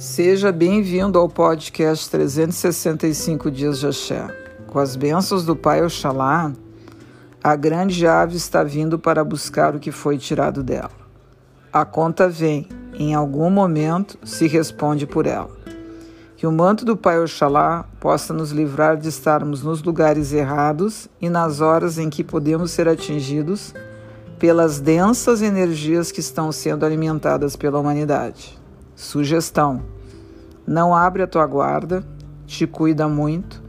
Seja bem-vindo ao podcast 365 Dias de Axé. Com as bênçãos do Pai Oxalá, a grande ave está vindo para buscar o que foi tirado dela. A conta vem, em algum momento se responde por ela. Que o manto do Pai Oxalá possa nos livrar de estarmos nos lugares errados e nas horas em que podemos ser atingidos pelas densas energias que estão sendo alimentadas pela humanidade. Sugestão: não abre a tua guarda, te cuida muito,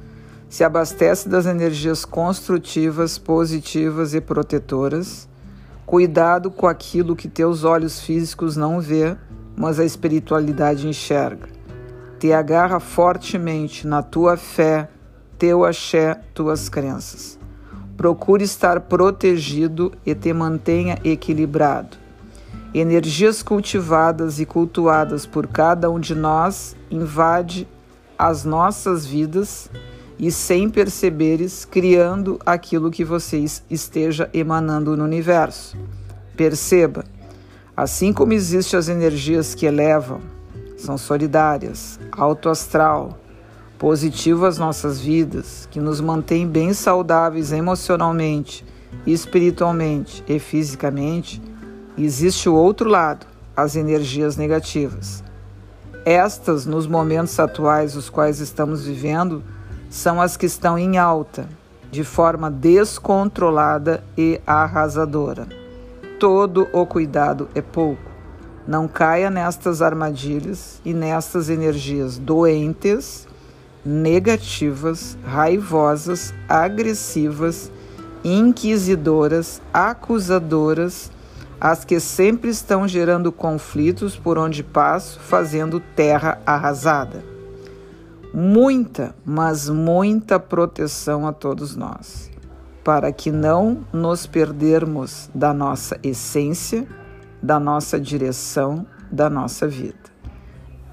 se abastece das energias construtivas, positivas e protetoras. Cuidado com aquilo que teus olhos físicos não vê, mas a espiritualidade enxerga. Te agarra fortemente na tua fé, teu axé, tuas crenças. Procure estar protegido e te mantenha equilibrado. Energias cultivadas e cultuadas por cada um de nós invade as nossas vidas e sem perceberes criando aquilo que você esteja emanando no universo. Perceba, assim como existem as energias que elevam, são solidárias, alto astral, positivas nossas vidas, que nos mantêm bem saudáveis emocionalmente, espiritualmente e fisicamente, existe o outro lado, as energias negativas. Estas, nos momentos atuais os quais estamos vivendo, são as que estão em alta, de forma descontrolada e arrasadora. Todo o cuidado é pouco. Não caia nestas armadilhas e nestas energias doentes, negativas, raivosas, agressivas, inquisidoras, acusadoras as que sempre estão gerando conflitos por onde passo, fazendo terra arrasada. Muita, mas muita proteção a todos nós, para que não nos perdermos da nossa essência, da nossa direção, da nossa vida.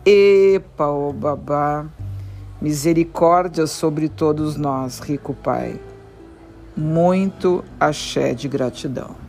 Epa, ô babá, misericórdia sobre todos nós, rico Pai. Muito axé de gratidão.